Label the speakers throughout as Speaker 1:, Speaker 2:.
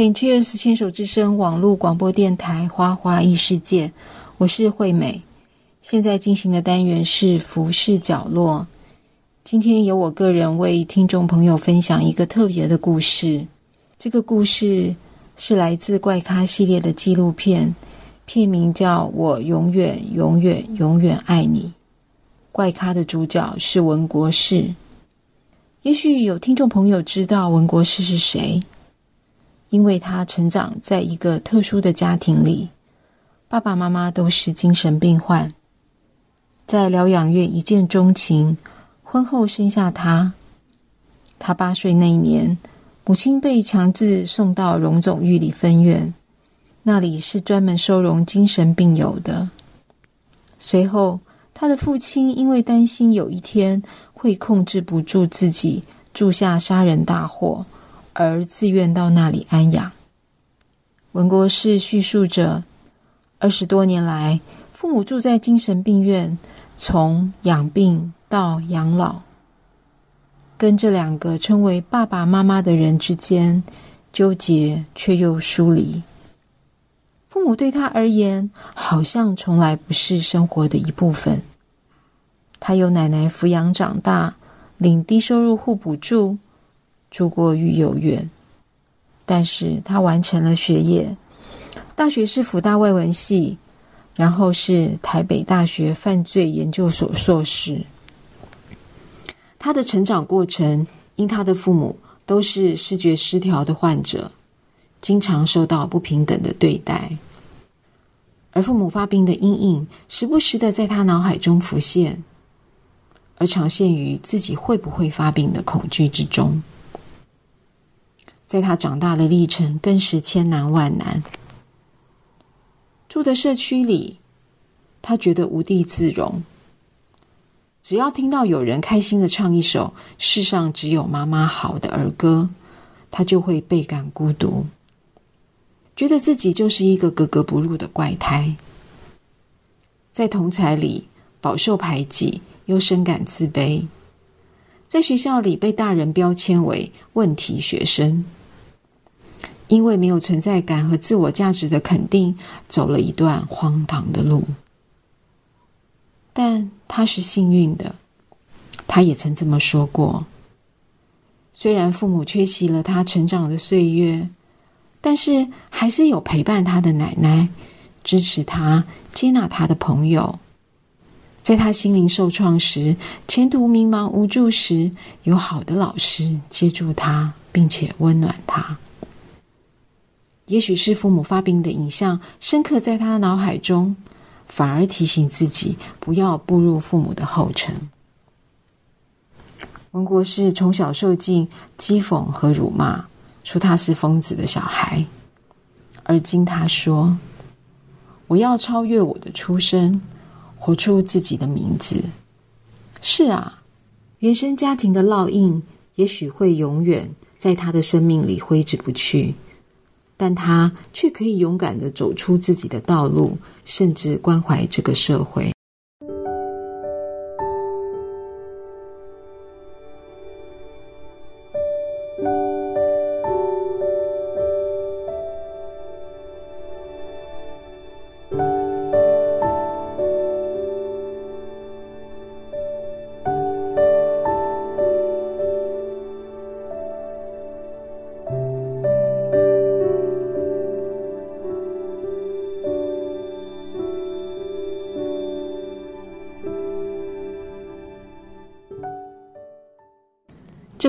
Speaker 1: Can Cheers 牵手之声网络广播电台花花异世界，我是惠美。现在进行的单元是服饰角落。今天由我个人为听众朋友分享一个特别的故事。这个故事是来自怪咖系列的纪录片，片名叫《我永远永远永远爱你》。怪咖的主角是文国士。也许有听众朋友知道文国士是谁，因为他成长在一个特殊的家庭里，爸爸妈妈都是精神病患，在疗养院一见钟情，婚后生下他。他八岁那一年，母亲被强制送到荣总育理分院，那里是专门收容精神病友的。随后，他的父亲因为担心有一天，会控制不住自己，铸下杀人大祸，而自愿到那里安养。文国士叙述着，二十多年来，父母住在精神病院，从养病到养老，跟这两个称为爸爸妈妈的人之间纠结却又疏离。父母对他而言，好像从来不是生活的一部分。他由奶奶抚养长大，领低收入户补助，住过育幼院。但是他完成了学业，大学是辅大外文系，然后是台北大学犯罪研究所硕士。他的成长过程，因他的父母都是视觉失调的患者，经常受到不平等的对待，而父母发病的阴影，时不时的在他脑海中浮现。而常陷于自己会不会发病的恐惧之中，在他长大的历程更是千难万难。住的社区里，他觉得无地自容。只要听到有人开心的唱一首“世上只有妈妈好”的儿歌，他就会倍感孤独，觉得自己就是一个格格不入的怪胎，在同侪里饱受排挤。又深感自卑，在学校里被大人标签为问题学生，因为没有存在感和自我价值的肯定，走了一段荒唐的路。但他是幸运的，他也曾这么说过。虽然父母缺席了他成长的岁月，但是还是有陪伴他的奶奶，支持他、接纳他的朋友。在他心灵受创时，前途迷茫无助时，有好的老师接住他，并且温暖他。也许是父母发病的影像深刻在他脑海中，反而提醒自己不要步入父母的后尘。文国士从小受尽讥讽和辱骂，说他是疯子的小孩。而今他说：“我要超越我的出生。”活出自己的名字。是啊，原生家庭的烙印也许会永远在他的生命里挥之不去，但他却可以勇敢的走出自己的道路，甚至关怀这个社会。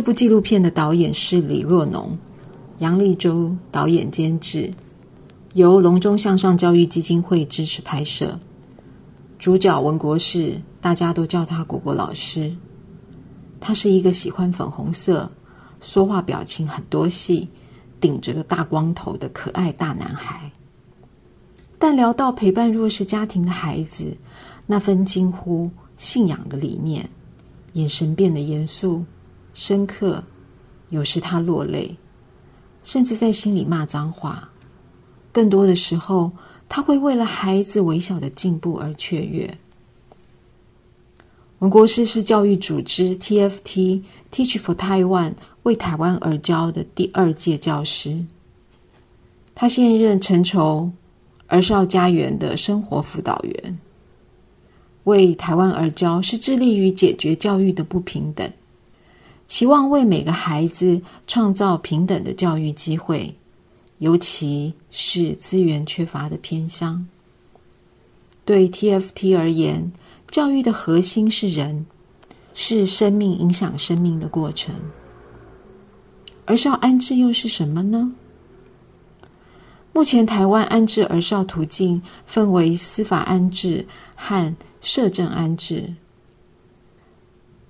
Speaker 1: 这部纪录片的导演是李若农，杨立洲导演监制，由龙中向上教育基金会支持拍摄。主角文国士，大家都叫他果果老师。他是一个喜欢粉红色、说话表情很多戏、顶着个大光头的可爱大男孩。但聊到陪伴弱势家庭的孩子，那份近乎信仰的理念，眼神变得严肃。深刻，有时他落泪，甚至在心里骂脏话。更多的时候，他会为了孩子微小的进步而雀跃。文国师是教育组织 TFT Teach for Taiwan 为台湾而教的第二届教师。他现任陈筹儿少家园的生活辅导员，为台湾而教是致力于解决教育的不平等，期望为每个孩子创造平等的教育机会，尤其是资源缺乏的偏乡。对 TFT 而言，教育的核心是人，是生命影响生命的过程。儿少安置又是什么呢？目前台湾安置儿少途径分为司法安置和社政安置。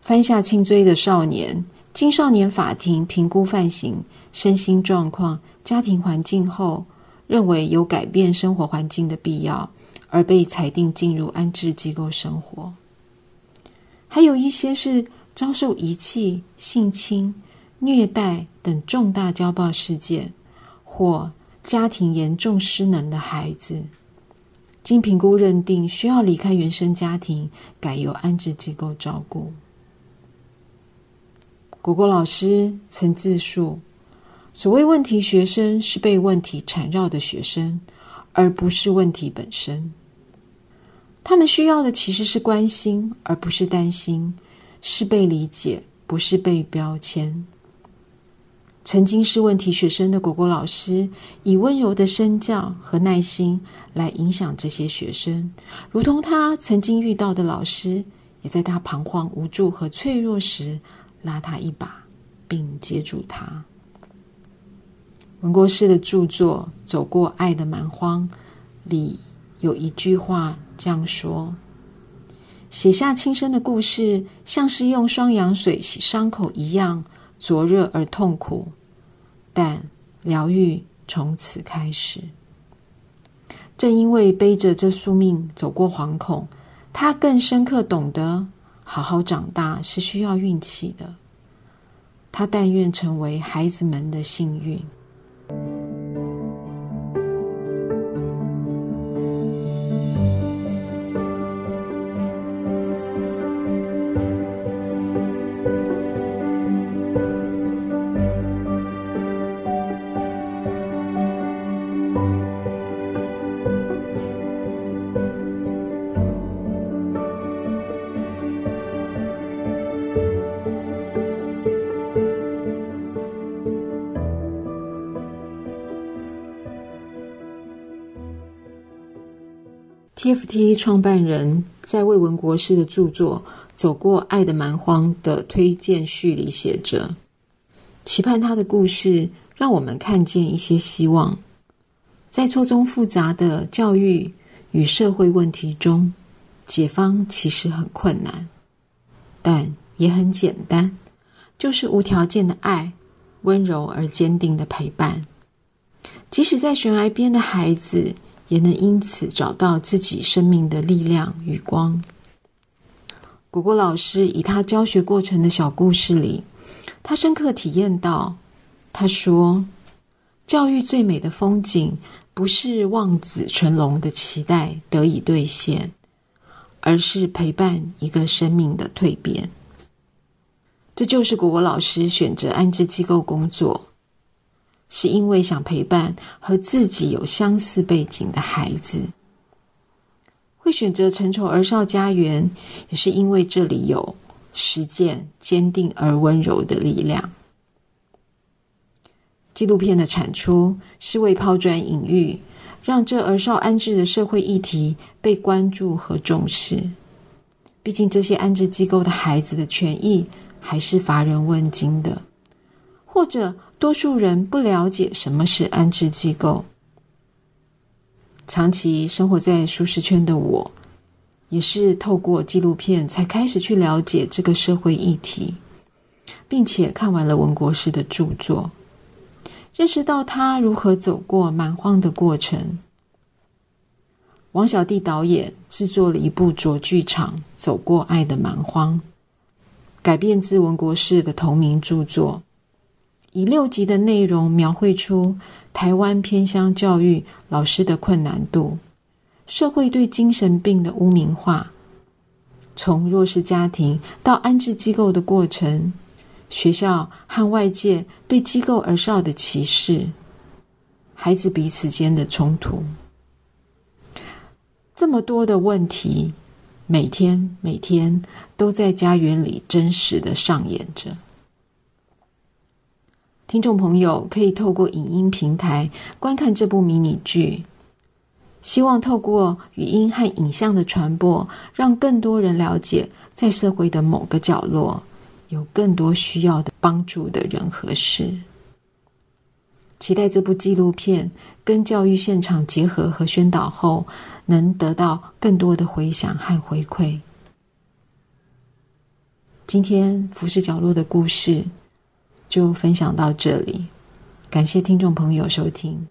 Speaker 1: 犯下轻罪的少年，经少年法庭评估犯行、身心状况、家庭环境后，认为有改变生活环境的必要，而被裁定进入安置机构生活。还有一些是遭受遗弃、性侵、虐待等重大家暴事件，或家庭严重失能的孩子，经评估认定需要离开原生家庭，改由安置机构照顾。果果老师曾自述，所谓问题学生是被问题缠绕的学生，而不是问题本身。他们需要的其实是关心，而不是担心；是被理解，不是被标签。曾经是问题学生的果果老师，以温柔的身教和耐心来影响这些学生，如同他曾经遇到的老师，也在他彷徨无助和脆弱时拉他一把，并接住他。文国师的著作《走过爱的蛮荒》里有一句话这样说：“写下轻生的故事，像是用双氧水洗伤口一样。”灼热而痛苦，但疗愈从此开始。正因为背着这宿命走过惶恐，他更深刻懂得，好好长大是需要运气的。他但愿成为孩子们的幸运。TFT 创办人在魏文国师的著作《走过爱的蛮荒》的推荐序里写着：“期盼他的故事让我们看见一些希望，在错综复杂的教育与社会问题中，解方其实很困难，但也很简单，就是无条件的爱，温柔而坚定的陪伴，即使在悬崖边的孩子。”也能因此找到自己生命的力量与光。果果老师以他教学过程的小故事里，他深刻体验到，他说：“教育最美的风景，不是望子成龙的期待得以兑现，而是陪伴一个生命的蜕变。”这就是果果老师选择安置机构工作。是因为想陪伴和自己有相似背景的孩子，会选择成筹儿少家园，也是因为这里有实践坚定而温柔的力量。纪录片的产出是为抛砖引玉，让这儿少安置的社会议题被关注和重视。毕竟这些安置机构的孩子的权益还是乏人问津的，或者。多数人不了解什么是安置机构。长期生活在舒适圈的我，也是透过纪录片才开始去了解这个社会议题，并且看完了文国士的著作，认识到他如何走过蛮荒的过程。王小弟导演制作了一部卓剧场《走过爱的蛮荒》，改编自文国士的同名著作。以六集的内容描绘出台湾偏乡教育老师的困难度，社会对精神病的污名化，从弱势家庭到安置机构的过程，学校和外界对机构儿少的歧视，孩子彼此间的冲突。这么多的问题，每天每天都在家园里真实的上演着。听众朋友可以透过影音平台观看这部迷你剧，希望透过语音和影像的传播，让更多人了解，在社会的某个角落，有更多需要的帮助的人和事。期待这部纪录片跟教育现场结合和宣导后，能得到更多的回响和回馈。今天浮世角落的故事。就分享到这里，感谢听众朋友收听。